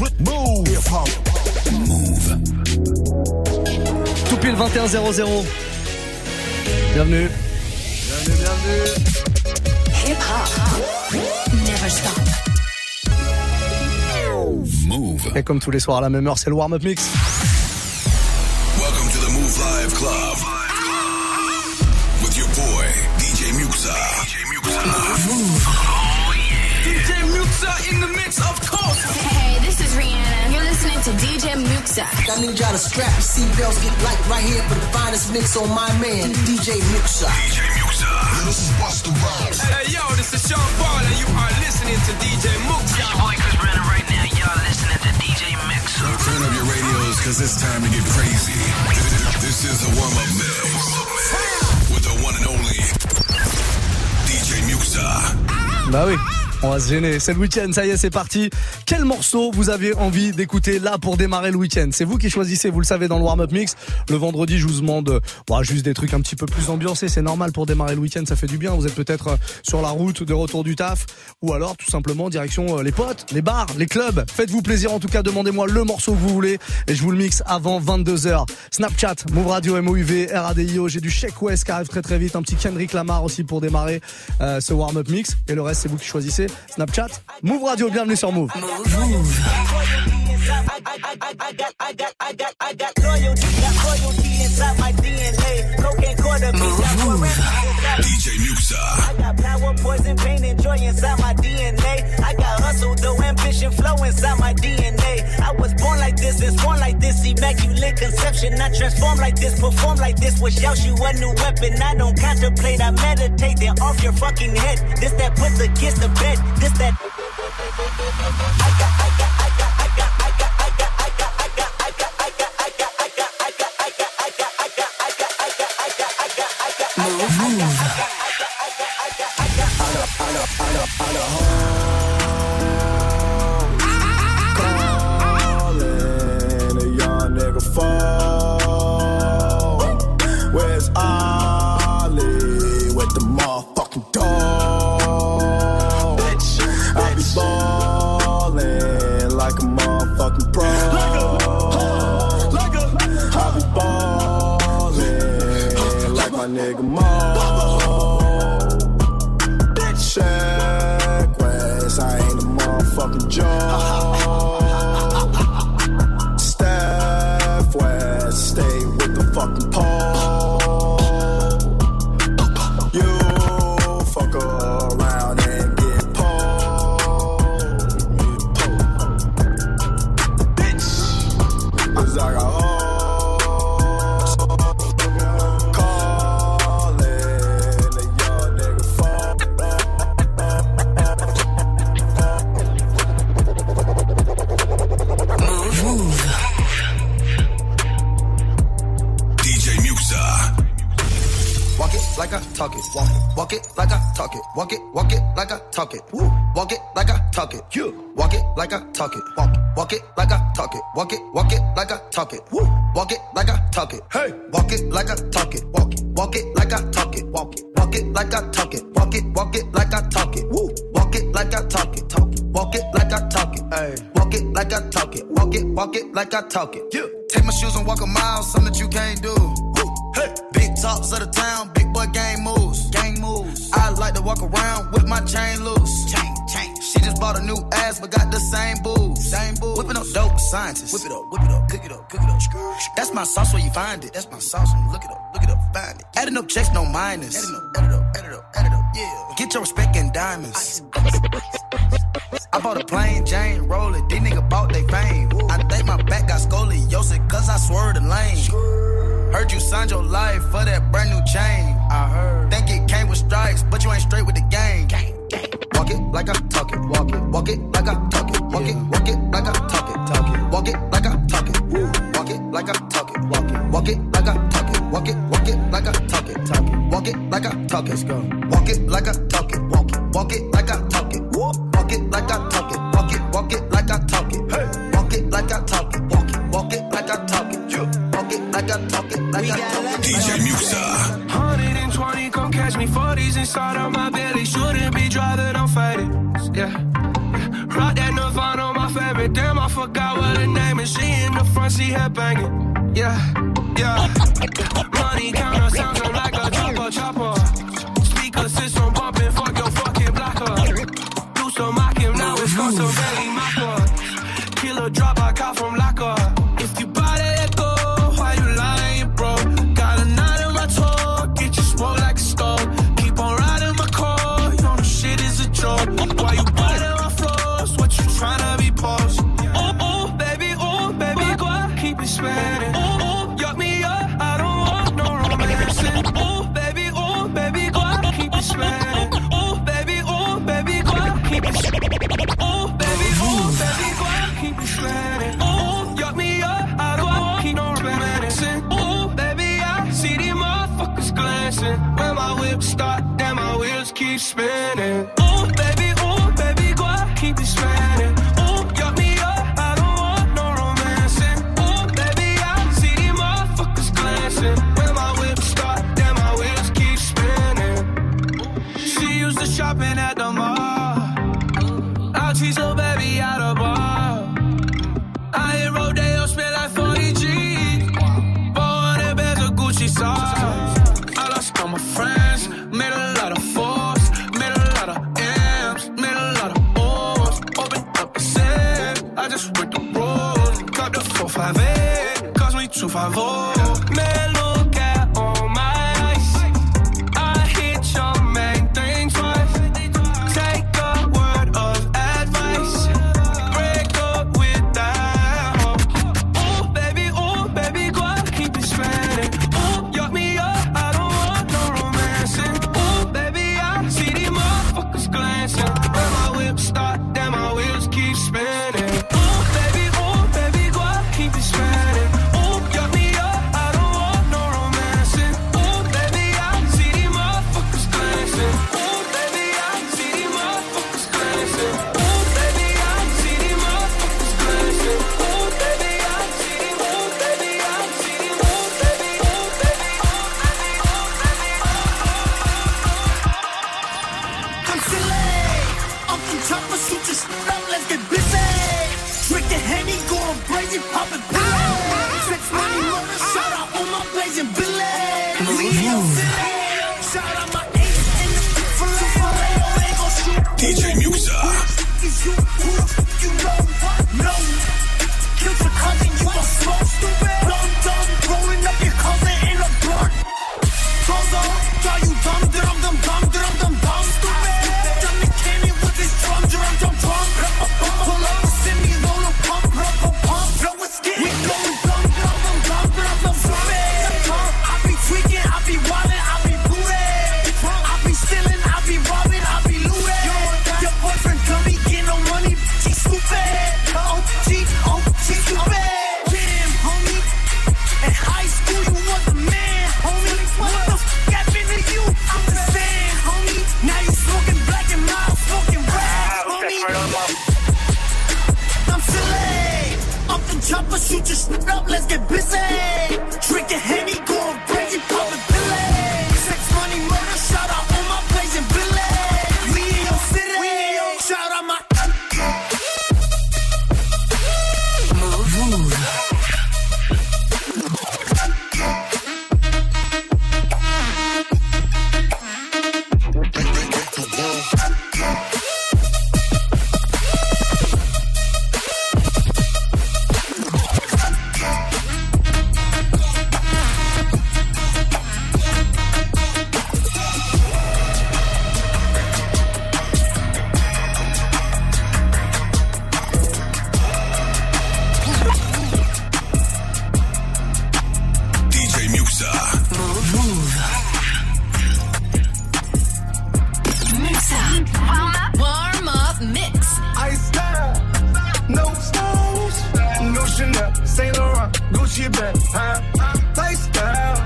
Move. Move. Tout pile 21 0 0. Bienvenue. Bienvenue, bienvenue. Hip hop. Never stop. Move. Et comme tous les soirs à la même heure, c'est le warm-up mix. To DJ Muxxa. I need y'all to strap your seatbelts, get light right here for the finest mix on my man, DJ Muxxa. DJ Muxxa. This is Busta Rhymes. Hey, yo, this is Sean Paul, and you are listening to DJ Muxxa. Your boy Chris Brennan right now. Y'all listening to DJ Muxxa. Turn up your radios, cause it's time to get crazy. This is a warm-up mix. With the one and only DJ Muxxa. Bah oui. On va se gêner. C'est le week-end, ça y est, c'est parti. Quel morceau vous avez envie d'écouter là pour démarrer le week-end? C'est vous qui choisissez, vous le savez, dans le warm-up mix. Le vendredi, je vous demande bon, juste des trucs un petit peu plus ambiancés. C'est normal pour démarrer le week-end, ça fait du bien. Vous êtes peut-être euh, sur la route de retour du taf ou alors tout simplement direction euh, les potes, les bars, les clubs. Faites-vous plaisir en tout cas, demandez-moi le morceau que vous voulez et je vous le mixe avant 22h. Snapchat, Move Radio, MOUV, RADIO. J'ai du Sheik West qui arrive très très vite. Un petit Kendrick Lamar aussi pour démarrer euh, ce warm-up mix. Et le reste, c'est vous qui choisissez. Snapchat, Move Radio, bienvenue sur Move. Move. DJ Muxa. I got power, poison, pain, and joy inside my DNA. Hustle, though ambition, flow inside my DNA. I was born like this, and born like this, immaculate conception. I transform like this, perform like this, wish out you a new weapon. I don't contemplate, I meditate, then off your fucking head. This that puts the bed, this that. I got, nigga more. Talk it. You. Walk it like I talk it. Walk it. Walk it like I talk it. Walk it. Walk it like I talk it. Woo. Walk it like I talk it. Hey. Walk it like I talk it. Walk it. Walk it like I talk it. Walk it. Walk it like I talk it. Walk it. Walk it like I talk it. Woo. Walk it like I talk it. Talk it. Walk it like I talk it. Hey. Walk it like I talk it. Walk it. Walk it like I talk it. You. Take my shoes and walk a mile. Something that you can't do. Woo. Hey. Big talks of the town, big boy gang moves. Gang moves. I like to walk around with my chain loose. Chain, chain. She just bought a new ass, but got the same boobs. Same boobs. Whipping up dope scientists. Whip it up, whip it up, cook it up, cook it up. That's my sauce where you find it. That's my sauce. Look it up, look it up, find it. Adding up checks, no minus. Adding up, add it up, add it up, add it up. Yeah. Get your respect in diamonds. I bought a plain Jane, roll it. These niggas bought they fame. I think my back got scoliosis, cause I swerved the lane. Heard you signed your life for that brand new chain. I heard. Think it came with strikes, but you ain't straight with the game. Walk it like I talk it. Walk it. Walk it like I talk it. Walk it. Walk it like I talk it. Talk it. Walk it like I talk it. Walk it like I talk it. Walk it. Walk it like I talk it. Walk it. Walk it like I talk it. Talk it. Walk it like I talk it. Let's go. Walk it like I talk it. Walk it. Walk it like I talk it. Walk it like I talk it. Walk it. Walk it like I talk it. Hey. Walk it like I talk it. Walk it. Walk it like I talk it. Walk it like I talk it. Like I talk it. DJ Muxxa catch me 40s inside of my belly. Shouldn't be driving. I'm faded. Yeah. Rock that Nirvana, my favorite. Damn, I forgot what her name is. She in the front, she head banging. Yeah, yeah. Money counter sounds like a chopper, chopper. Speaker system bumping, fuck your fucking blocker. Do some mocking, now it's called got some belly mocker. Killer drop. Warm up, mix. Ice style, no stylish. No Chanel, Saint Laurent, Gucci bag, huh? Lifestyle,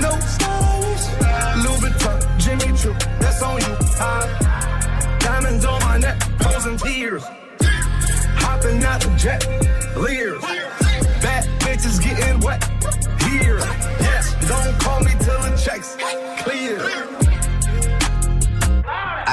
no stylish. Louis Jimmy Choo, that's on you. Diamonds on my neck, posing tears. Hopping out the jet, leers.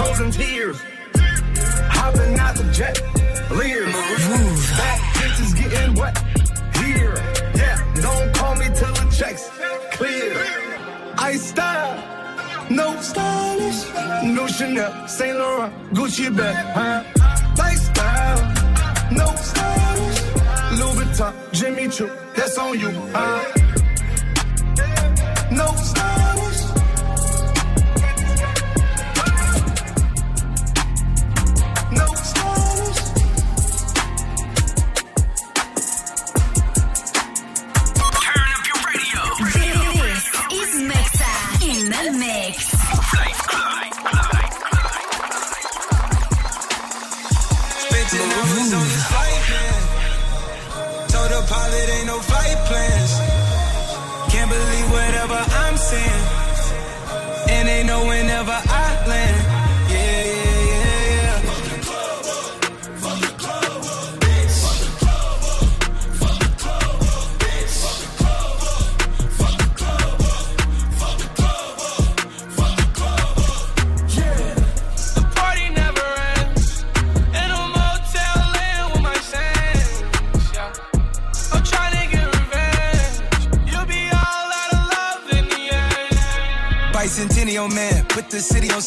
frozen tears. Hopping out the jet, leer. Back bitches getting wet. Here, yeah, don't call me till the checks clear. I style, no stylish. No Chanel, Saint Laurent, Gucci bag. Huh? Lifestyle, no stylish. Louis Vuitton, Jimmy Choo, that's on you. Huh? No stylish.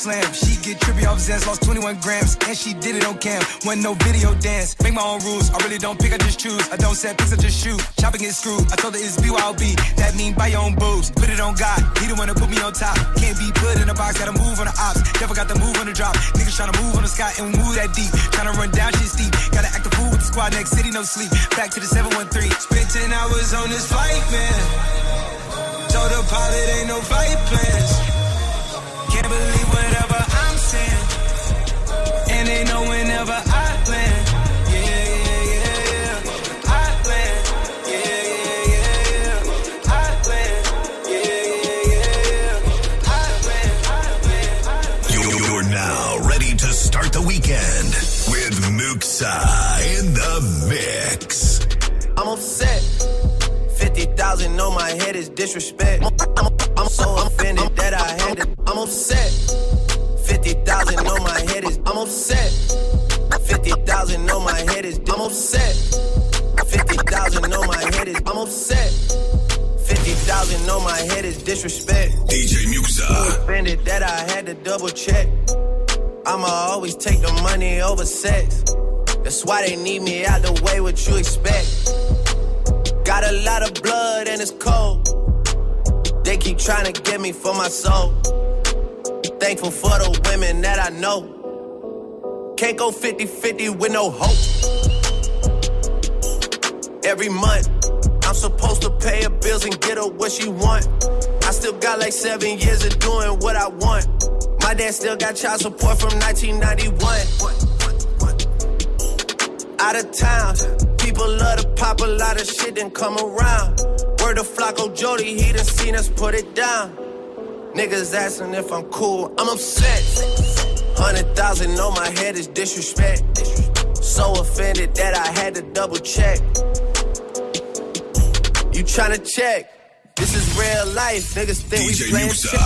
Slam. She get trippy off Zans, lost 21 grams, and she did it on cam. Wasn't no video dance. Make my own rules. I really don't pick, I just choose. I don't set picks, I just shoot. Chopping get screwed. I told her it's BYOB. That mean buy your own boobs. Put it on God. He the one to put me on top. Can't be put in a box, gotta move on the ops. Never got the move on the drop. Niggas tryna move on the sky and move that deep. Tryna run down shit steep. Gotta act a fool with the squad next city, no sleep. Back to the 713. Spent 10 hours on this flight, man. Told the pilot ain't no flight plans. Can't believe they know whenever I land. Yeah, yeah, yeah, yeah. I land. Yeah, yeah, yeah, yeah. I land. Yeah, yeah, yeah, yeah. I land. I land. You're now ready to start the weekend with Muxxa in the mix. I'm upset. 50,000 on my head is disrespect. I'm, I'm, I'm so offended that I had to. I'm upset. 50,000 on my head is. I'm upset. 50,000 on my head is. I'm upset. 50,000 on my head is. I'm upset. 50,000 on my head is disrespect. DJ Muxxa. offended that I had to double check. I'ma always take the money over sex. That's why they need me out the way, what you expect. Got a lot of blood and it's cold. They keep trying to get me for my soul. Thankful for the women that I know. Can't go 50 50 with no hope. Every month, I'm supposed to pay her bills and get her what she want. I still got like seven years of doing what I want. My dad still got child support from 1991. Out of town, people love to pop a lot of shit and come around. Word of Flacco Jody, he done seen us put it down. Niggas asking if I'm cool, I'm upset. Hundred thousand on my head is disrespect. So offended that I had to double check. You tryna check? This is real life, niggas think we DJ playing Muxxa. check.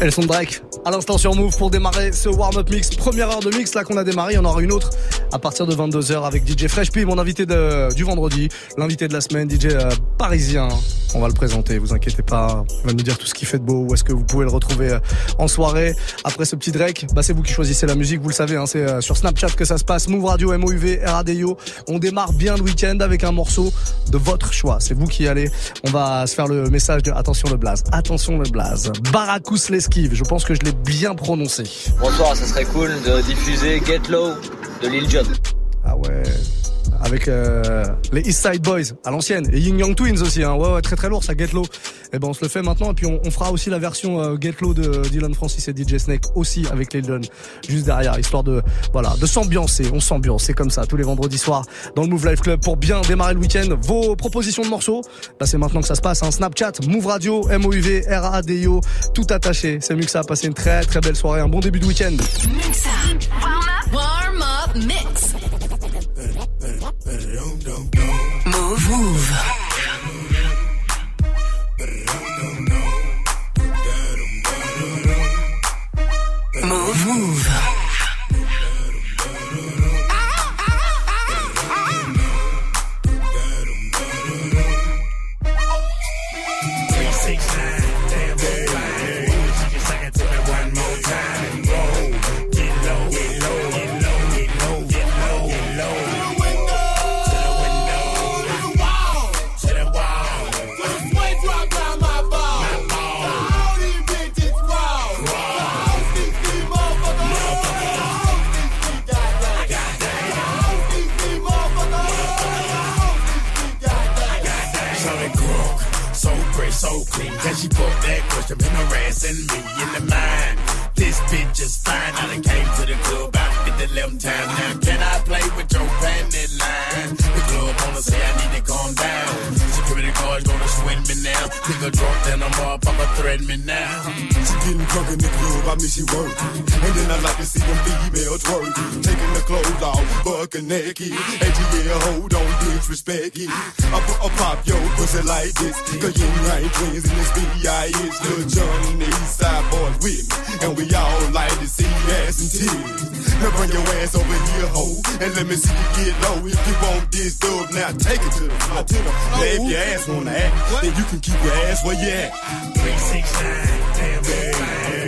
Et le son de Drake à l'instant sur Move pour démarrer ce warm-up mix. Première heure de mix là qu'on a démarré, y en aura une autre à partir de 22h avec DJ Fresh P, mon invité de, du vendredi, l'invité de la semaine, DJ euh, parisien. On va le présenter, vous inquiétez pas. Il va nous dire tout ce qu'il fait de beau, où est-ce que vous pouvez le retrouver euh, en soirée. Après ce petit Drake, bah c'est vous qui choisissez la musique, vous le savez, hein, c'est euh, sur Snapchat que ça se passe. Move Radio, MOUV, RADIO. On démarre bien le week-end avec un morceau de votre choix. C'est vous qui allez. On va se faire le message de attention le blaze, attention le blaze. Baracus l'esquive, je pense que je l'ai bien prononcé. Bonsoir, ça serait cool de diffuser Get Low de Lil Jon. Ah ouais. Avec euh, les East Side Boys à l'ancienne et Ying Yang Twins aussi. Hein. Ouais, ouais, très très lourd ça, Get Low. Et ben on se le fait maintenant et puis on, on fera aussi la version euh, Get Low de Dylan Francis et DJ Snake aussi avec les juste derrière, histoire de voilà de s'ambiancer. On s'ambiance, c'est comme ça tous les vendredis soirs dans le Move Life Club pour bien démarrer le week-end. Vos propositions de morceaux, là c'est maintenant que ça se passe. Hein. Snapchat, Move Radio, MOUV, R-A-D-I-O, tout attaché. C'est mieux que ça. Passez une très très belle soirée, un bon début de week-end. Warm up. Warm up mix. Move. Move. Been me in the mind? This bitch is fine. I done came to the club about 50 11 times. Now can I play with your panty line? The club wanna say I need to calm down. Security guards gonna swing me now. Nigga drunk, then I'm up, I'ma threaten me now. She getting drunk in the club, I mean she working. And then I like to see them females twerking. Taking the clothes off, bucking naked. And yeah, hold on, disrespect it. I, pu- I pop your pussy like this. Cause you ain't twins in this B.I.H. Lil Jon and the East Side Boyz with me. And we all like to see ass and tears. Now bring your ass over here, ho. And let me see you get low. If you want this stuff, now take it to the floor. To the floor. Now if your ass wanna act, then you can keep your ass where you at. 369, damn good. Hey,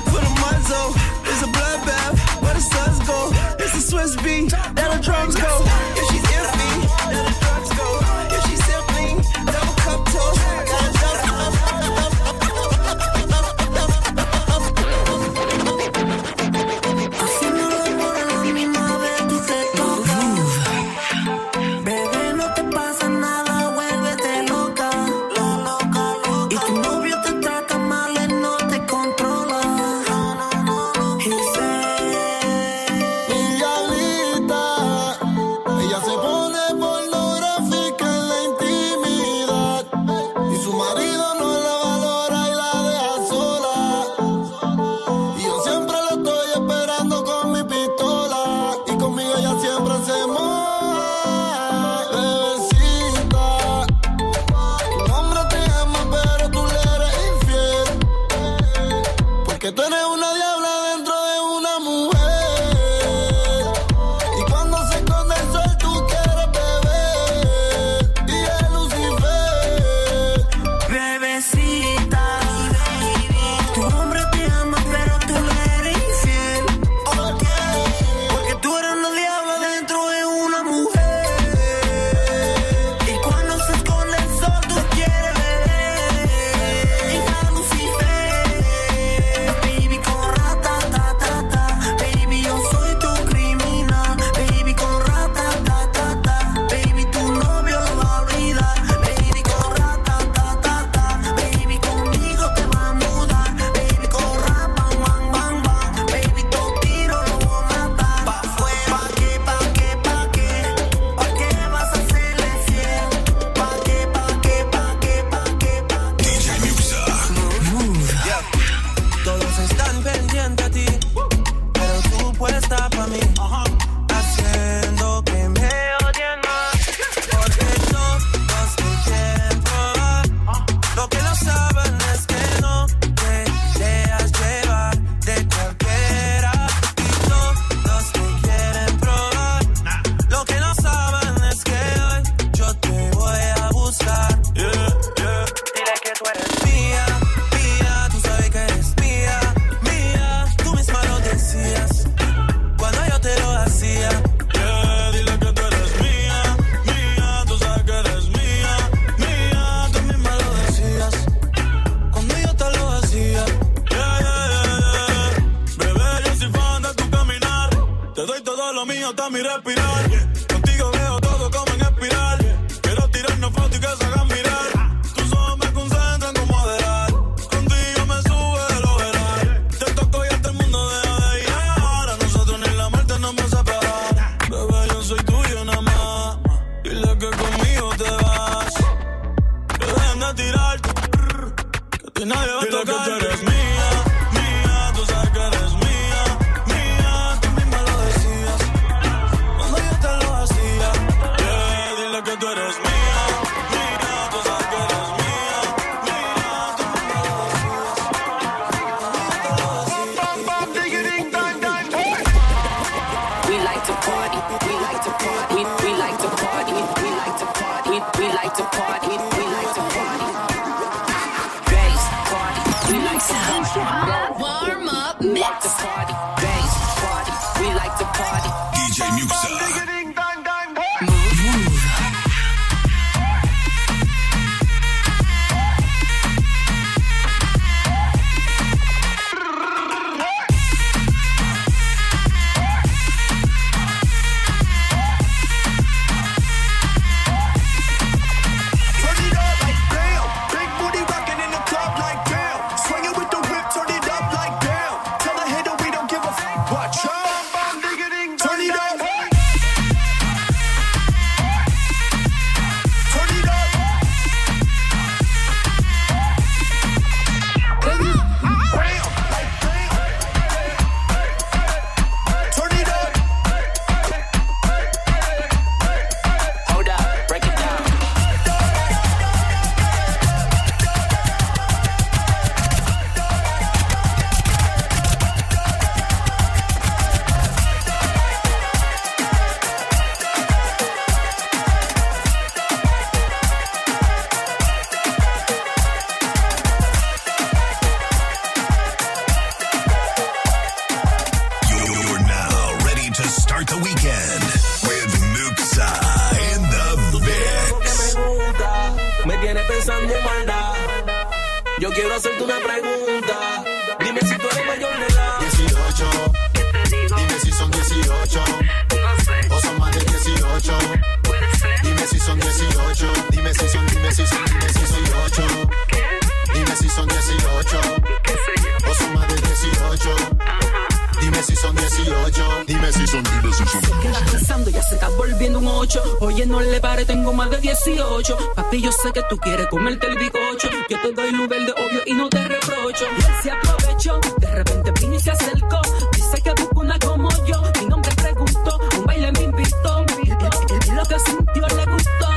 El bicocho. Yo te doy luz verde, obvio, y no te reprocho. Y él se aprovechó, de repente vino y se acercó. Dice que busca una como yo. Mi nombre preguntó, un baile me invitó. Y lo que sintió le gustó.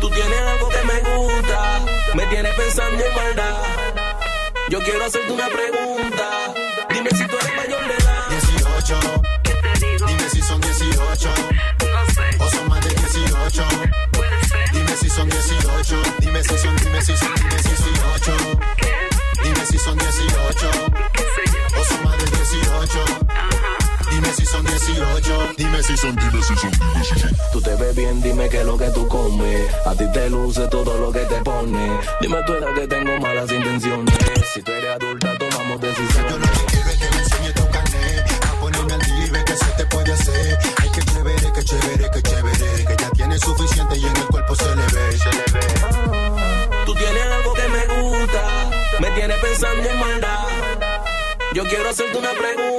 Tú tienes algo que me gusta. Me tienes pensando en maldad. Yo quiero hacerte una pregunta. Son 18. Dime si son, dime si son, dime si son 8. Dime si son 18. O son más de 18. Dime si son 18. Dime si son, dime si son, dime si son. Tú te ves bien, dime qué es lo que tú comes. A ti te luce todo lo que te pone. Dime tu edad que tengo malas intenciones. Si tú eres adulta, Yo quiero hacerte una pregunta.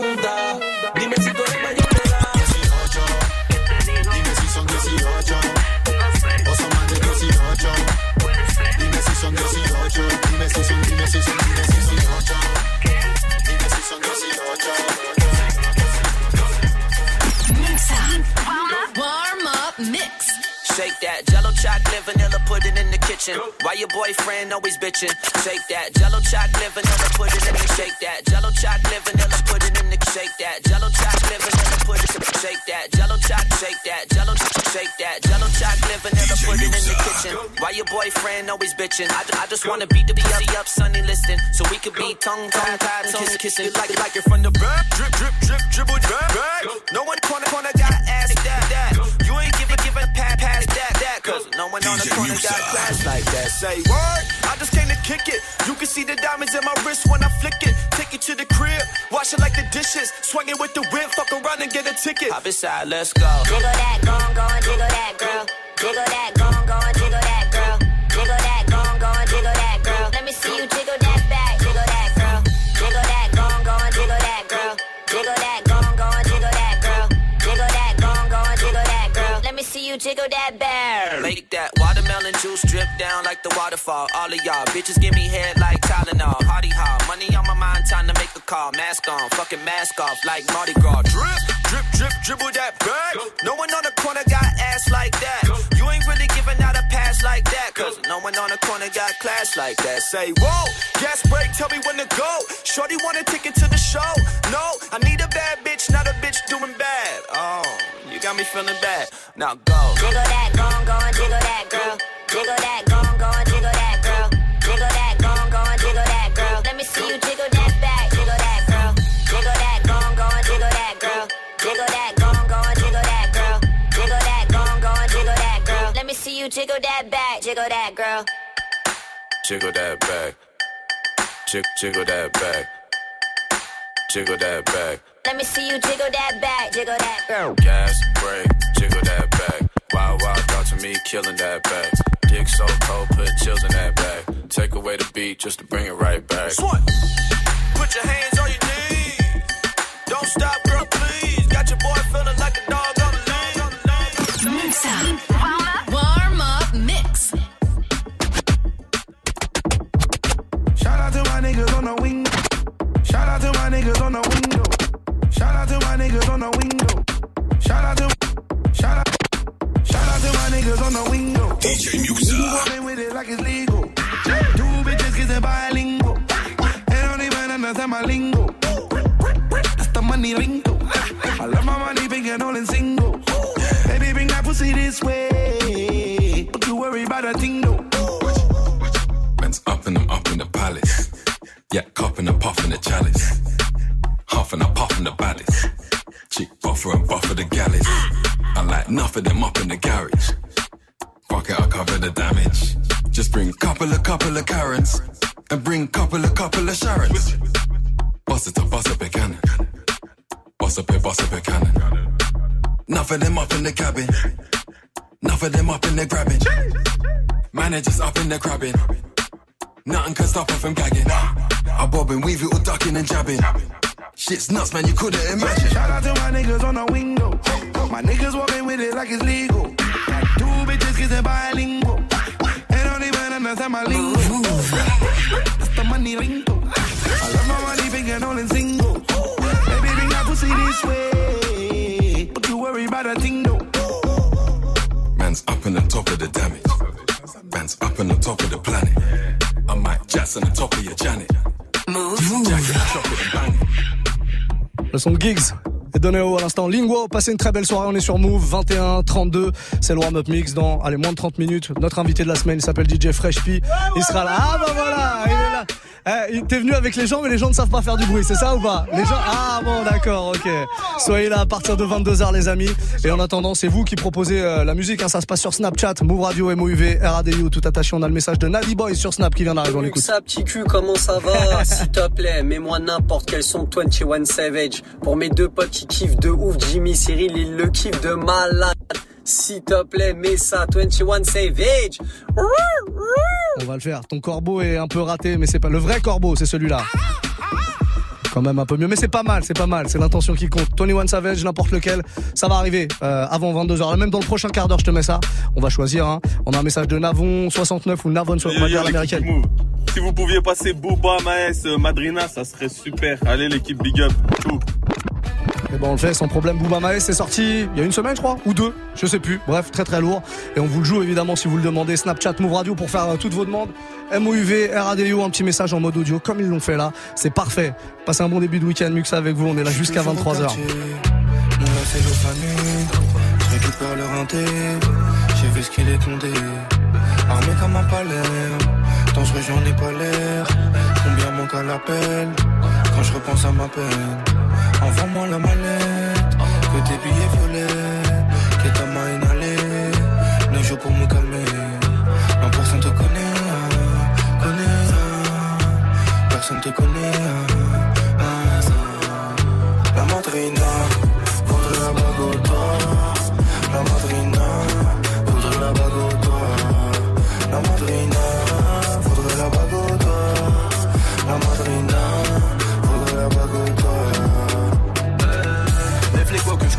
Kitchen. Why your boyfriend always bitching? Shake that. Jello chocolate vanilla, put it in the shake that. Jello chocolate vanilla, put it in the shake that. Jello chocolate vanilla, put it shake that. Jello chocolate, shake that. Jello shake that. Jello chocolate vanilla, put it in the kitchen. Why your boyfriend always bitching? I, I just wanna beat the pussy up, Sunny listen, so we could be tongue tongue tied, tongue kissing like like you're from the back, drip drip drip dribble back. That. Say word, I just came to kick it. You can see the diamonds in my wrist when I flick it. Take it to the crib, wash it like the dishes. Swing it with the whip, fuck around and get a ticket. Hop inside, let's go. Jiggle that, go go jiggle that, girl. Jiggle that, go see you jiggle that bear. Make that watermelon juice drip down like the waterfall. All of y'all bitches give me head like Tylenol. Hardy hop, money on my mind, time to make a call. Mask on, fucking mask off like Mardi Gras. Drip, Drip, drip, dribble that back. No one on the corner got ass like that. You ain't really giving out a pass like that. Cause no one on the corner got class like that. Say, whoa, gas break, tell me when to go. Shorty wanna take it to got me feeling bad. Now go. Jiggle that, go on, go on, jiggle that, girl. Jiggle that, go on, go on, jiggle that, girl. Jiggle that, go on, go on, jiggle that, girl. Let me see you jiggle that back, jiggle that, girl. Jiggle that, go on, go on, jiggle that, girl. Jiggle that, go on, go on, jiggle that, girl. Jiggle that, go on, go on, jiggle that, girl. Let me see you jiggle that back, jiggle that, girl. Jiggle that back. Jig, jiggle that back. Jiggle that back. Let me see you jiggle that back, jiggle that, girl. Gas, brake, jiggle that back. Wild, wild thought to me, killing that back. Dick so cold, put chills in that back. Take away the beat just to bring it right back. Swan, put your hands on your knees. Don't stop, girl, please. Got your boy feeling like a dog on the lane. Mix up. Warm up mix. Shout out to my niggas on the window. Shout out to my niggas on the window. Shout out to my niggas on the window. Shout out to shout out shout out to my niggas on the window. DJ Muxxa. Walking with it like it's legal. Two bitches kissing bilingual. They don't even understand my lingo. That's the money lingo. I love my money, big and all in single. Baby, bring that pussy this way. Don't you worry about a thing though. Man's up and I'm up in the palace. Yeah, cupping and puffing the chalice. Huffing and baddest. Chick buffer and buffer the galley. I like enough of them up in the garage. Fuck it, I'll cover the damage. Just bring couple of couple of Karens. And bring couple of couple of Sharons. Bust it up, bust up a cannon. Bust up a, bust up a cannon. Enough of them up in the cabin. Enough of them up in the grabbing. Managers up in the crabbing. Nothing can stop her from gagging. I bob and weave it all ducking and jabbing. Shit's nuts, man, you couldn't imagine. Shout out to my niggas on the window. My niggas walking with it like it's legal. Two bitches kissing bilingual. They don't even understand my lingo. That's the money lingo. I love my money big and all in single. Baby, bring that pussy this way. Don't you worry about a thing though. Man's up in the top of the damage. Man's up in the top of the planet. I might jazz on the top of your Janet. Move. Jacket, chop it and bang it. La sonde Gigs. Donné haut à l'instant. Linguo, passez une très belle soirée. On est sur Move 21 32. C'est le warm-up mix dans, allez, moins de 30 minutes. Notre invité de la semaine, il s'appelle DJ Fresh P. Il sera là. Ah, bah voilà, il est là. Eh, T'es venu avec les gens, mais les gens ne savent pas faire du bruit, c'est ça ou pas? Les gens. Ah bon, d'accord, ok. Soyez là à partir de 22h, les amis. Et en attendant, c'est vous qui proposez euh, la musique. Hein, ça se passe sur Snapchat, Move Radio, MOUV, RADIO, tout attaché. On a le message de Nadi Boy sur Snap qui vient d'arriver. On l'écoute. Ça, petit cul, comment ça va S'il te plaît, mets-moi n'importe quel son 21 Savage. Pour mes deux potes qui kiffent de ouf, Jimmy, Cyril, ils le kiffent de malade. S'il te plaît, mets ça, 21 Savage. On va le faire. Ton corbeau est un peu raté, mais c'est pas le vrai corbeau, c'est celui-là. Quand même un peu mieux, mais c'est pas mal, c'est pas mal, c'est l'intention qui compte. Tony One Savage, n'importe lequel, ça va arriver euh, avant 22h. Même dans le prochain quart d'heure, je te mets ça. On va choisir. Hein. On a un message de Navon 69 ou Navon, on va dire l'américaine. Si vous pouviez passer Booba, Maes, euh, Madrina, ça serait super. Allez l'équipe Big Up. Tout. Et ben on le fait sans problème. Booba Maes c'est sorti il y a une semaine je crois ou deux, je sais plus. Bref très très lourd et on vous le joue évidemment si vous le demandez. Snapchat Move Radio pour faire euh, toutes vos demandes. MOUV, RADIO, un petit message en mode audio comme ils l'ont fait là. C'est parfait. Passez un bon début de week-end Muxa avec vous. On est là jusqu'à 23h. Mon là c'est le famille Je récupère leur inté J'ai vu ce qu'il est condé Armé comme un palais Dangereux j'en ai pas l'air Combien manque à l'appel? Quand je repense à ma peine La mallette. Que tes billets violets Que ta main inhalée. Le jour pour me calmer Non personne te connaît Connaît Personne te connaît La madrina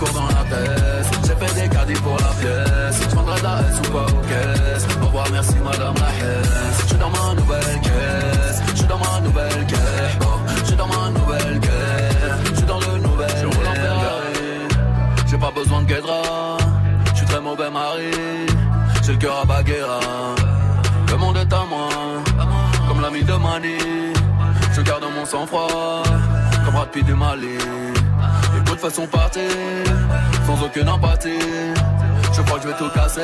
dans la J'ai fait des caddies pour la pièce. Je vendrai de la S ou pas aux caisses Au revoir merci madame la Je suis dans ma nouvelle caisse. Je suis dans ma nouvelle caisse. Oh, Je suis dans ma nouvelle caisse. Je suis dans le nouvel Je roule en J'ai pas besoin de guédra. Je suis très mauvais mari. J'ai le cœur à Baguera. Le monde est à moi. Comme l'ami de Mani. Je garde mon sang-froid. Comme Brad Pitt du Mali et d'autres façons partir Sans aucune empathie. Je crois que je vais tout casser.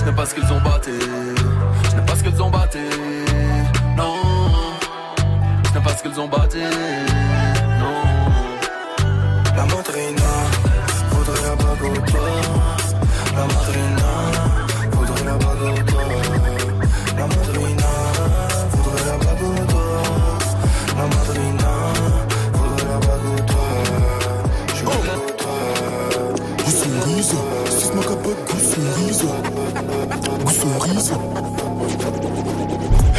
Je n'ai pas ce qu'ils ont batté Je n'ai pas ce qu'ils ont batté Non. Je n'ai pas ce qu'ils ont batté Non. La madrina Voudrait la bague La madrina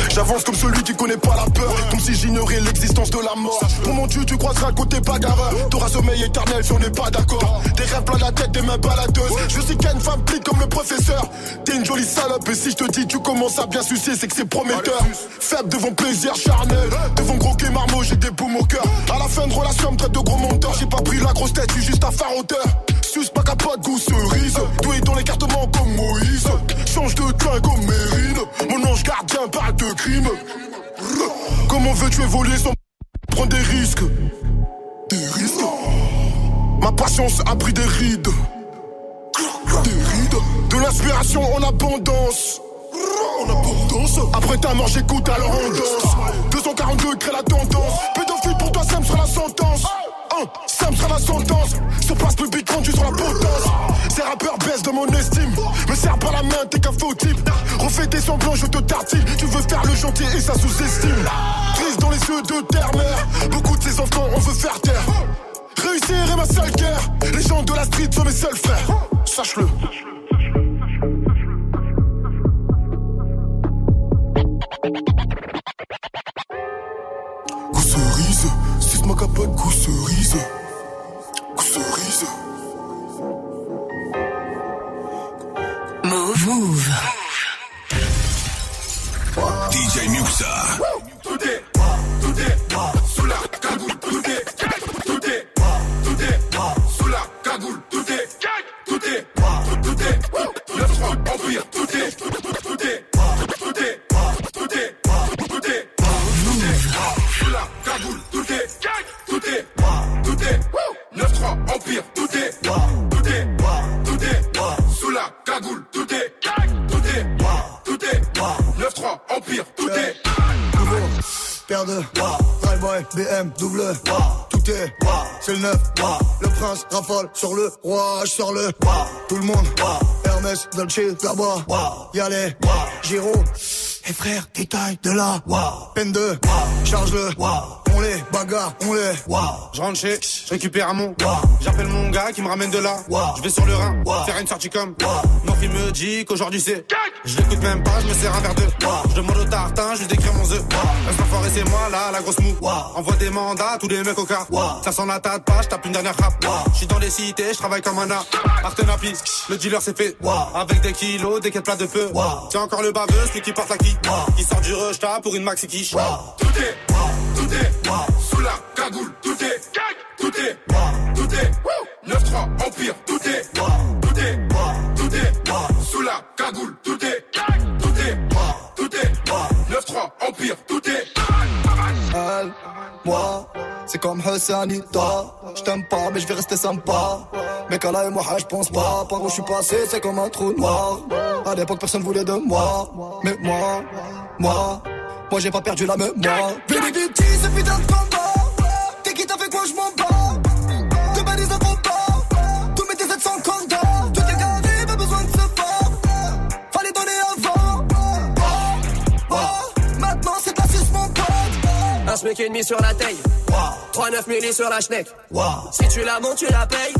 J'avance comme celui qui connaît pas la peur. Comme si j'ignorais l'existence de la mort. Pour mon dieu, tu croiseras côté bagarreur. T'auras sommeil éternel si on n'est pas d'accord. Des rêves plein la tête, des mains baladeuses. Je sais qu'une femme plique comme le professeur. T'es une jolie salope et si je te dis tu commences à bien sucer, c'est que c'est prometteur. Faible devant plaisir charnel. Devant gros qui marmot, j'ai des boumes au cœur. À la fin de relation, me traite de gros monteur. J'ai pas pris la grosse tête, je suis juste un faroteur. Suce pas capote, goût cerise. Doué dans l'écartement comme Moïse. Change de teint comme Mérine. Mon ange gardien parle de crime. Comment veux-tu évoluer sans prendre des risques? Des risques Ma patience a pris des rides. Des rides De l'inspiration en abondance. En abondance Après ta mort j'écoute alors on danse 242 crée la tendance Pédophile pour toi ça me sera la sentence Hein, ça me sera la sentence. Se passe public rendu sur la potence. Ces rappeurs baissent de mon estime. Me serre pas la main t'es qu'un faux type. Refais tes semblants je te tartine. Tu veux faire le gentil et ça sous-estime. Triste dans les yeux de terre-mère. Beaucoup de ces enfants on veut faire taire. Réussir est ma seule guerre. Les gens de la street sont mes seuls frères. Sache-le. Goût pas de goût cerise. Double Tout est, c'est le neuf. Le prince rafale sur le roi, je sors le Tout le monde, Hermès, Dolce, là-bas Y'a les Giro Et frère, détail de là. Peine de, charge-le On les bagarre, on les Je rentre chez, je récupère un mon. J'appelle mon gars qui me ramène de là. Je vais sur le Rhin, faire une sortie comme. Mon fils me dit qu'aujourd'hui c'est. Je l'écoute même pas, je me sers un verre de. Je demande au tartin, je lui décris mon œuf. Reste enfoiré, c'est moi là, la grosse mou. Envoie des mandats, tous les mecs au car. Ça sent la tête pas, je tape une dernière rap. Je suis dans les cités, je travaille comme un art. Artenapi, le dealer c'est fait. Avec des kilos, des quêtes plats de feu. Tiens encore le baveux, celui qui porte la qui. Qui sort du rush pour une maxi quiche. Tout est, tout est, cagoule, tout est, tout est, tout est, 9-3 empire, tout est, tout est, tout est, sous la cagoule, tout est, tout est, tout est, 9-3 empire, tout est. Elle, moi, c'est comme Hassanita. Je t'aime pas, mais je vais rester sympa. Mais qu'Allah et moi, je pense pas. Par où je suis passé, c'est comme un trou noir. À l'époque, personne voulait de moi. Mais moi, moi, moi, j'ai pas perdu la mémoire. Vini Vici, c'est putain de 3 9 milli sur la schneck. Si tu la montes, tu la payes.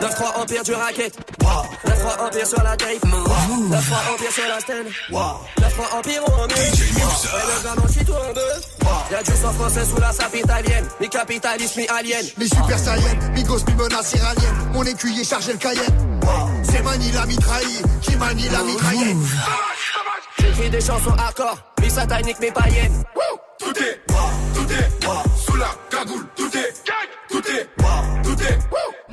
9 3 empire du racket. Wow. 9 3 empire sur la taille. Wow. 9 3 empire sur la stèle. Wow. 9 3 empire ou en mille. Le gamin, je tout en deux. Y'a du sang français sous la sape italienne. Mi capitaliste, mi alien. Mi super saïenne, mi gosse, mi menace iranienne. Mon écuyer chargé le cayenne. C'est Mani la mitraille qui manie la mitraillette? J'écris des chansons accords, mi satanique, mi païenne. Tout est, tout est, sous la cagoule, tout est, tout est, tout est,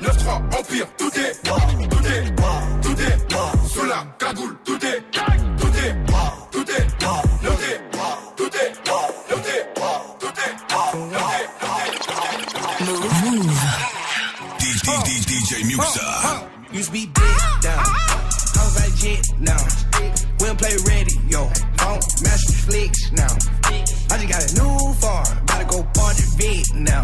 9-3 empire, tout est, tout est, tout est, sous la cagoule, tout est, tout est, tout est, noté, tout est, noté, tout est, noté, DJ, DJ Muxa. Used to be big down. I was like jet now. We don't play radio. Phone master flicks now. I just got a new farm. gotta go party Viet now.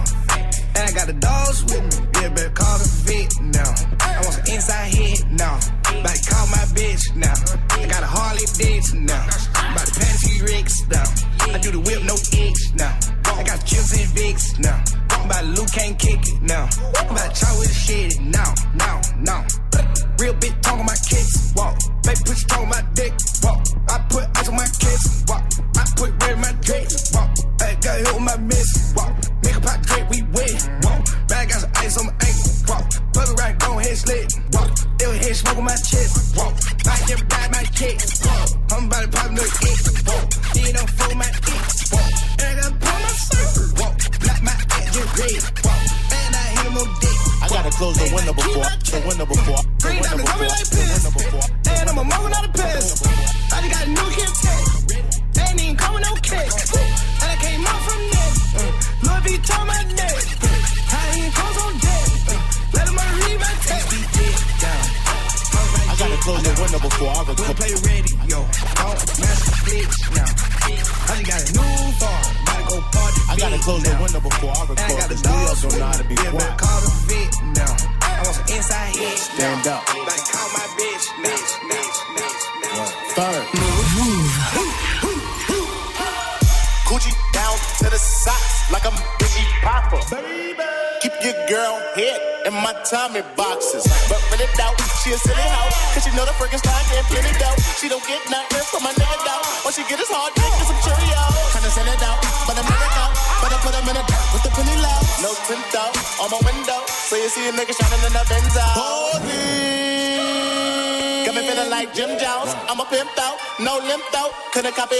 And I got the dogs with me. Yeah, better call the Viet now. I want some inside hit now. About to call my bitch now. I got a Harley bitch now. About to pat T-Rex now. I do the whip, no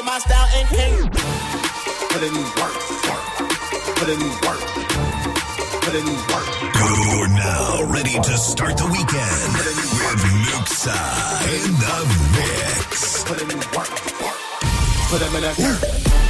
Couldn't my style and king. Put in work, work. Put in work. Put in work. You're now ready to start the weekend with Muxxa in the mix. Put in work, work. Put him in a dirt.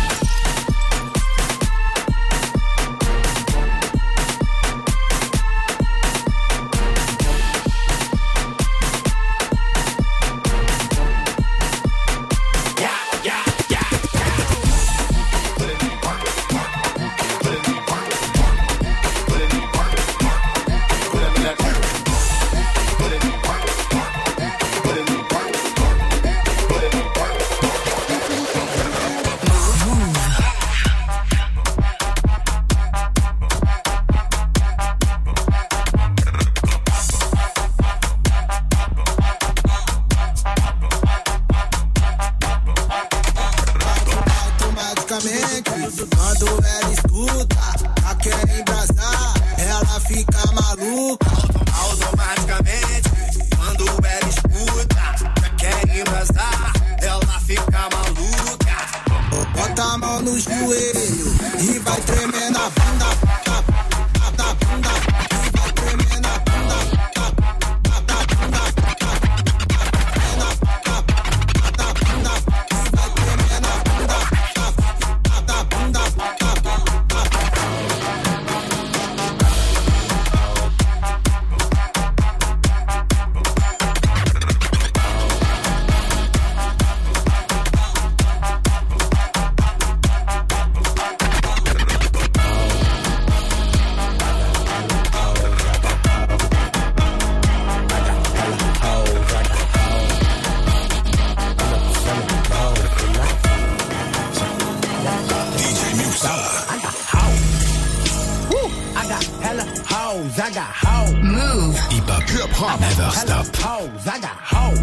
I got hoes. Move. Hip hop, hip hop, never stop. hoes, I got hoes.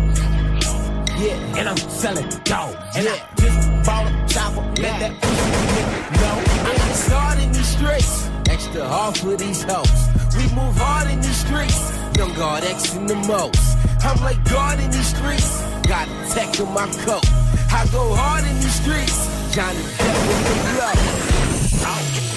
Yeah, and I'm selling dope. And I just bought a chopper, let that pussy know. I got started in these streets, extra hard for these hoes. We move hard in these streets, young guard X in the most. I'm like God in these streets, got a tech in my coat. I go hard in these streets, Johnny Depp with the blow.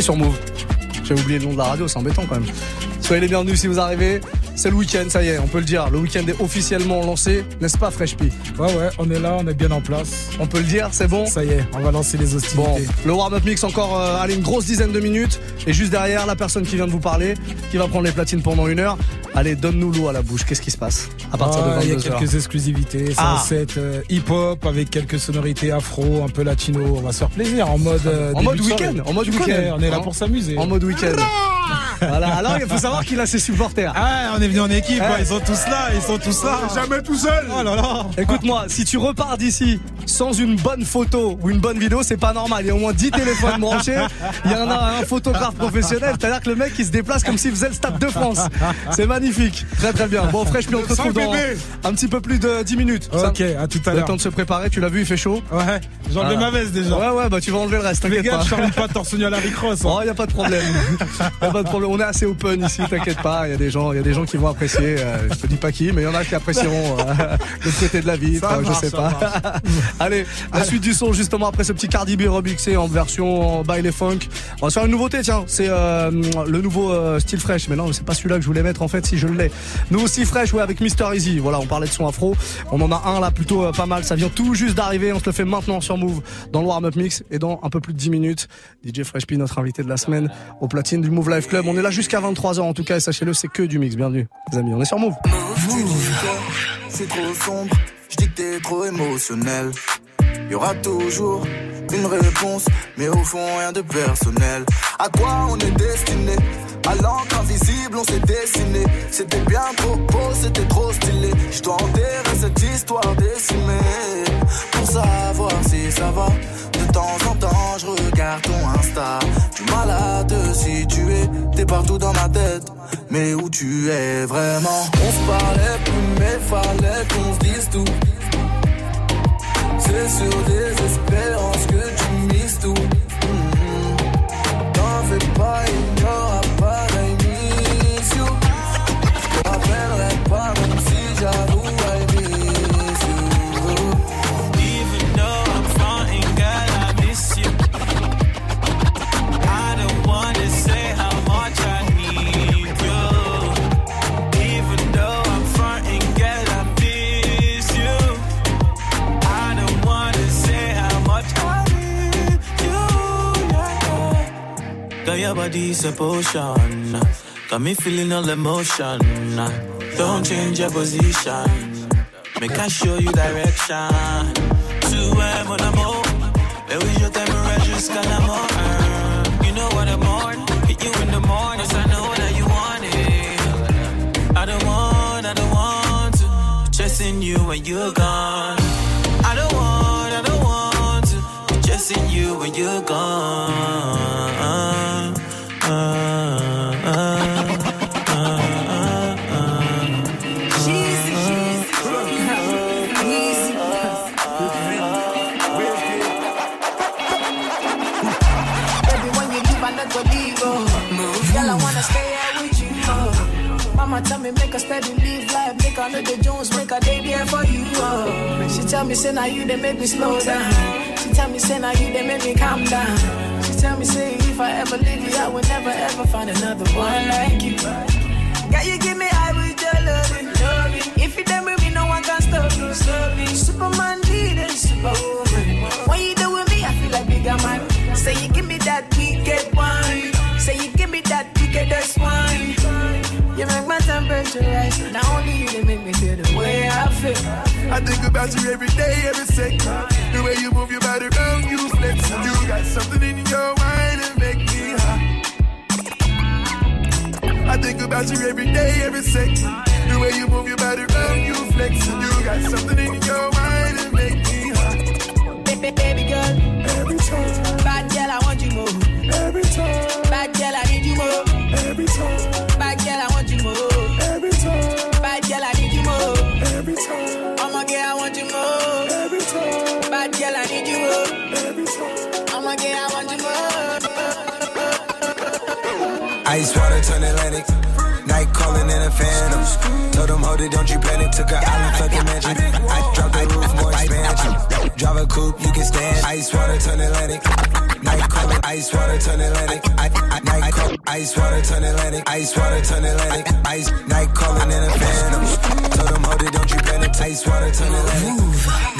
est sur Move. J'ai oublié le nom de la radio, c'est embêtant quand même. Soyez les bienvenus si vous arrivez. C'est le week-end, ça y est, on peut le dire. Le week-end est officiellement lancé, n'est-ce pas, Fresh P? Ouais, ouais, on est là, on est bien en place. On peut le dire, c'est bon? Ça y est, on va lancer les Bon, hostilités. le warm-up mix encore, euh, allez, une grosse dizaine de minutes. Et juste derrière, la personne qui vient de vous parler, qui va prendre les platines pendant une heure. Allez, donne-nous l'eau à la bouche. Qu'est-ce qui se passe? À partir Ah, de Il y a 22h quelques exclusivités. C'est Ah. un set euh, hip-hop avec quelques sonorités afro, un peu latino. On va se faire plaisir en mode. euh, En mode week-end, en mode week-end. On est là Hein pour s'amuser. En mode week-end. voilà, alors il faut savoir qu'il a ses supporters. Ah, on est venu en équipe, Eh. ils sont tous là, ils sont tous là. Jamais tout seul. Oh là là. Écoute-moi, si tu repars d'ici sans une bonne photo ou une bonne vidéo, c'est pas normal. Il y a au moins 10 téléphones branchés. Il y en a un photographe professionnel. C'est-à-dire que le mec, il se déplace comme s'il faisait le Stade de France. C'est magnifique. Très très bien. Bon, Fresh, puis on te retrouve dans un petit peu plus de 10 minutes. Ok, à tout à Le l'heure. temps de se préparer, tu l'as vu, il fait chaud. Ouais, j'ai enlevé Ah. ma veste déjà. Ouais, ouais, bah tu vas enlever le reste, Les t'inquiète gars, pas. je pas torse nu à la Rick Ross. hein. Oh, y a pas de problème. y a pas de problème. On est assez open ici, t'inquiète pas. Il y a des gens, il y a des gens qui vont apprécier. euh, je te dis pas qui, mais il y en a qui apprécieront euh, le côté de la euh, je sais pas. Allez, la suite du son justement après ce petit Cardi B remixé en version by les funk. On va se faire une nouveauté, tiens. C'est euh, le nouveau euh, style fresh. Mais non, c'est pas celui-là que je voulais mettre en fait. Si je l'ai. Nouveau style fresh, ouais, avec Mister Easy. Voilà, on parlait de son afro. On en a un là plutôt euh, pas mal. Ça vient tout juste d'arriver. On se le fait maintenant sur Move dans le warm-up mix et dans un peu plus de 10 minutes. DJ Fresh P, notre invité de la semaine au platine du Move Life Club. On est là jusqu'à 23h en tout cas et sachez-le, c'est que du mix. Bienvenue, les amis. On est sur Move. Je dis que t'es trop émotionnel. Y aura toujours une réponse, mais au fond rien de personnel. À quoi on est destiné? À l'encre invisible, on s'est dessiné. C'était bien trop beau, c'était trop stylé. Je dois enterrer cette histoire décimée. Pour savoir si ça va. De temps en temps, je regarde ton Insta. Du mal à te situer, t'es partout dans ma tête. Mais où tu es vraiment? On se parlait plus, mais fallait qu'on se dise tout. C'est sur des espérances que tu mises tout. Mhm. T'en fais pas, il Girl, your body's a potion. Got me feeling all emotion. Don't change your position. Make I show you direction. Tu es mon amour. Mais oui, je t'aimerai jusqu'à la mort. You know what I'm on. Hit you in the morning. Cause I know that you want it. I don't want, I don't want to. Chasing you when you're gone. I don't want, I don't want to. Chasing you when you're gone. She tell me say now you they make me slow down. She tell me say now you they make me calm down. Tell me say if I ever leave you, I will never ever find another one like you. Girl, you give me high with your loving, loving. If you done with me, no one can stop you, stop. Superman, leader, superwoman. When you do with me, I feel like bigger man. Say you give me that wicked wine. Say you give me that wickedest wine. My temperature rise. Not only you, they make me feel the way I feel. I think about you every day, every second. The way you move your body around, you flex. You got something in your mind that make me hot. I think about you every day, every second. The way you move your body around, you flex. You got something in your mind that make me hot. Baby, baby girl. Every time, Ice water turn Atlantic. Night calling in a phantom. Told them, hold it, don't you panic. Took an island, fuck the mansion. I dropped the roof, more expansion. Drive a coupe, you can stand. Ice water, turn Atlantic. Night calling, ice water, turn Atlantic. I, I, night call, ice water, turn Atlantic. Ice water, turn Atlantic. Ice, night calling in a phantom. Told them, hold it, don't you panic. Ice water, turn Atlantic.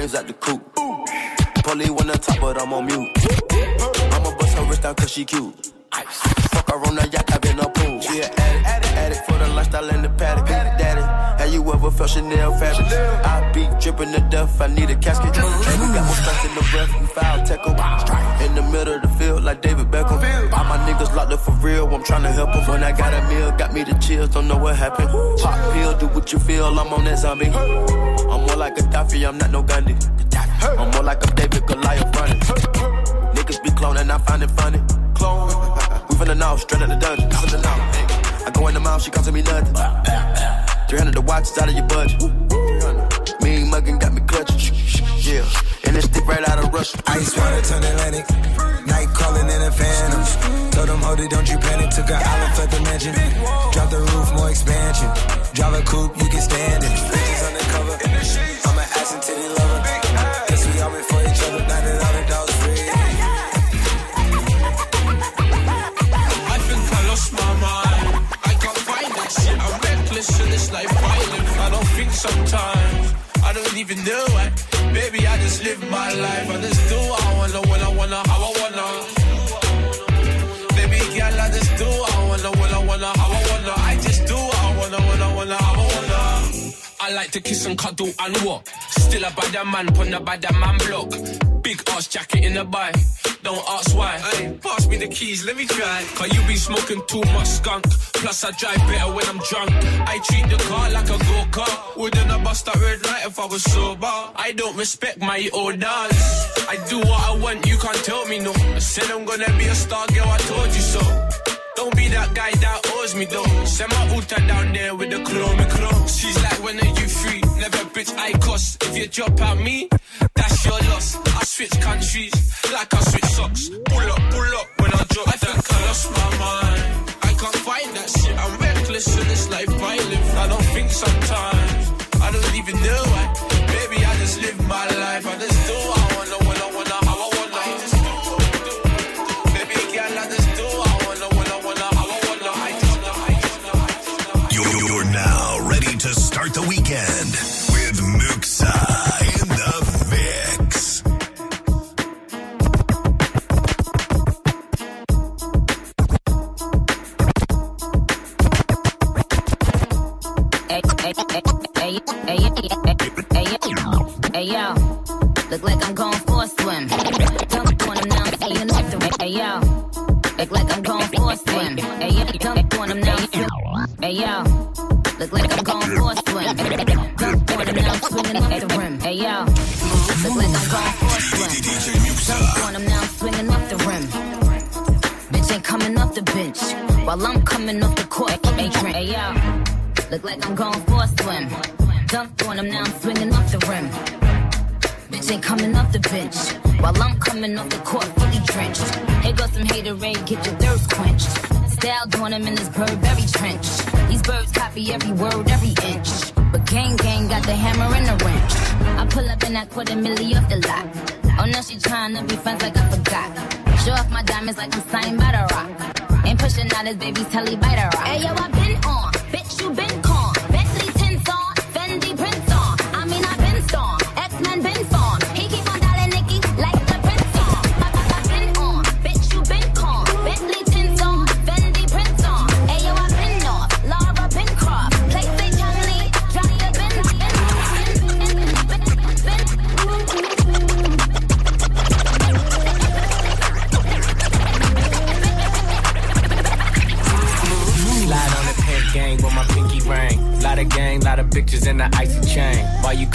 Blow the coop. Polly wanna top, but I'm on mute. I'ma bust her wrist down cause she cute. Fuck her on the yacht, I've been a pool. She an addict, addict for the lifestyle and the paddock. You ever felt Chanel fabric? I be dripping to death, I need a casket. We got more strikes in the breath, we foul tackle. In the middle of the field, like David Beckham. All my niggas locked up for real, I'm trying to help them. When I got a meal, got me the chills, don't know what happened. Pop pill, do what you feel, I'm on that zombie. I'm more like a Gaddafi, I'm not no Gandhi. I'm more like a David Goliath running. Niggas be cloning, I find it funny. Clone. We finna know, straight out the dungeon. I go in the mouth, she costing me nothing. 300 the watch is out of your budget. Mean muggin' got me clutching. Yeah. And it's stick right out of Russia. Ice water, turn Atlantic. Night calling in a phantom. Told them, hold it, don't you panic. Took an island, fuck the mansion. Drop the roof, more expansion. Drive a coupe, you can stand it. Bitches undercover. I'm an ass and titty lover. Sometimes. I don't even know it. Baby, I just live my life. I just do what I wanna, when I wanna, how I wanna. Baby, girl, I just do what I wanna, when I wanna, how I wanna. I just do what I wanna, when I wanna, how I wanna. I like to kiss and cuddle and walk. Still a bad man, pon the bad man block. Big ass jacket in the bike. Don't ask why. Hey, pass me the keys, let me try. Cause you be smoking too much skunk. Plus, I drive better when I'm drunk. I treat the car like a go kart. Wouldn't I bust that red light if I was sober? I don't respect my orders. I do what I want, you can't tell me no. I said I'm gonna be a star, girl, I told you so. Don't be that guy that owes me though. Send my Uta down there with the chrome chrome. She's like, when are you free? Never bitch, I cost. If you drop out me, that's your loss. I switch countries like I switch socks. Pull up, pull up when I drop I think I lost my mind. I can't find that shit. I'm reckless in this life I live. I don't think sometimes. I don't even know why. Baby, I just live my life. I just yo. Look like I'm going for a swim. Dunk on him now, hey, you know the Hey, yo. Look like I'm going for a swim. Hey, yo, dunk on him now, Hey, yo. Look like I'm going for a swim. Dunk on him now, swinging off the rim. Hey, yo. Look like I'm going for a swim. Dunk on him now, swinging off the rim. Bitch ain't coming off the bench. While I'm coming off the court, hey. Hey, yo. Look like I'm going for a swim. Dunk on him now, I'm swinging off the rim. Ain't coming off the bench. While I'm coming off the court, fully drenched. Here goes some haterade, get your thirst quenched. Style on him in this Burberry trench. These birds copy every word, every inch. But gang gang got the hammer and the wrench. I pull up in that quarter milli off the lot. Oh, now she trying to be friends like I forgot. Show off my diamonds like I'm signed by the rock. Ain't pushing out his baby's telly by the rock. Hey yo, I been on,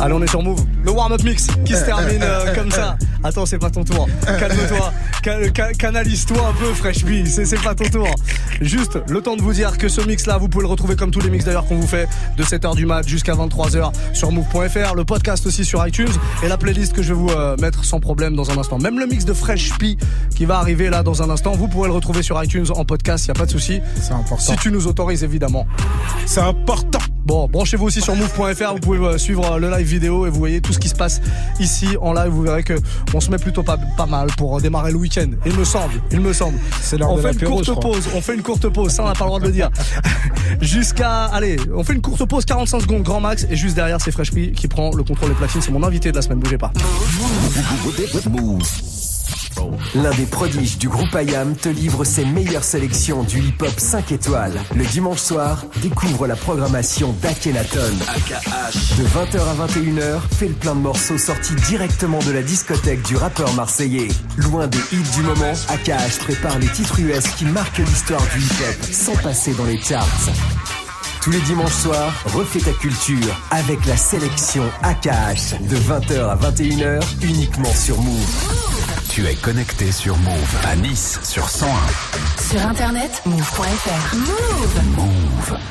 Allez, on est sur Move. Le warm-up mix qui se termine euh, comme ça. Attends, c'est pas ton tour. Calme-toi. Cal- cal- Canalise-toi un peu, Fresh B. C'est pas ton tour. Juste le temps de vous dire que ce mix-là, vous pouvez le retrouver comme tous les mix d'ailleurs qu'on vous fait de 7h du mat jusqu'à 23h sur move.fr. Le podcast aussi sur iTunes et la playlist que je vais vous euh, mettre sans problème dans un instant. Même le mix de Fresh P qui va arriver là dans un instant, vous pourrez le retrouver sur iTunes en podcast. Y a pas de souci. C'est important. Si tu nous autorises évidemment. C'est important. Bon, branchez-vous aussi sur move.fr, vous pouvez euh, suivre euh, le live vidéo et vous voyez tout ce qui se passe ici en live. Vous verrez que on se met plutôt pas, pas mal pour euh, démarrer le week-end. Il me semble, il me semble. C'est l'heure On de fait une courte pause, on fait une courte pause, ça on n'a pas le droit de le dire. Jusqu'à, allez, on fait une courte pause, 45 secondes grand max et juste derrière c'est Fresh P qui prend le contrôle des platines. C'est mon invité de la semaine, bougez pas. L'un des prodiges du groupe IAM te livre ses meilleures sélections du hip-hop 5 étoiles. Le dimanche soir, découvre la programmation d'Akhenaton. De 20h à 21h, fais le plein de morceaux sortis directement de la discothèque du rappeur marseillais. Loin des hits du moment, AKH prépare les titres US qui marquent l'histoire du hip-hop, sans passer dans les charts. Tous les dimanches soirs, refais ta culture avec la sélection AKH de 20h à 21h uniquement sur Move. Tu es connecté sur Move à Nice sur 101. Sur internet, move.fr. Move. Move.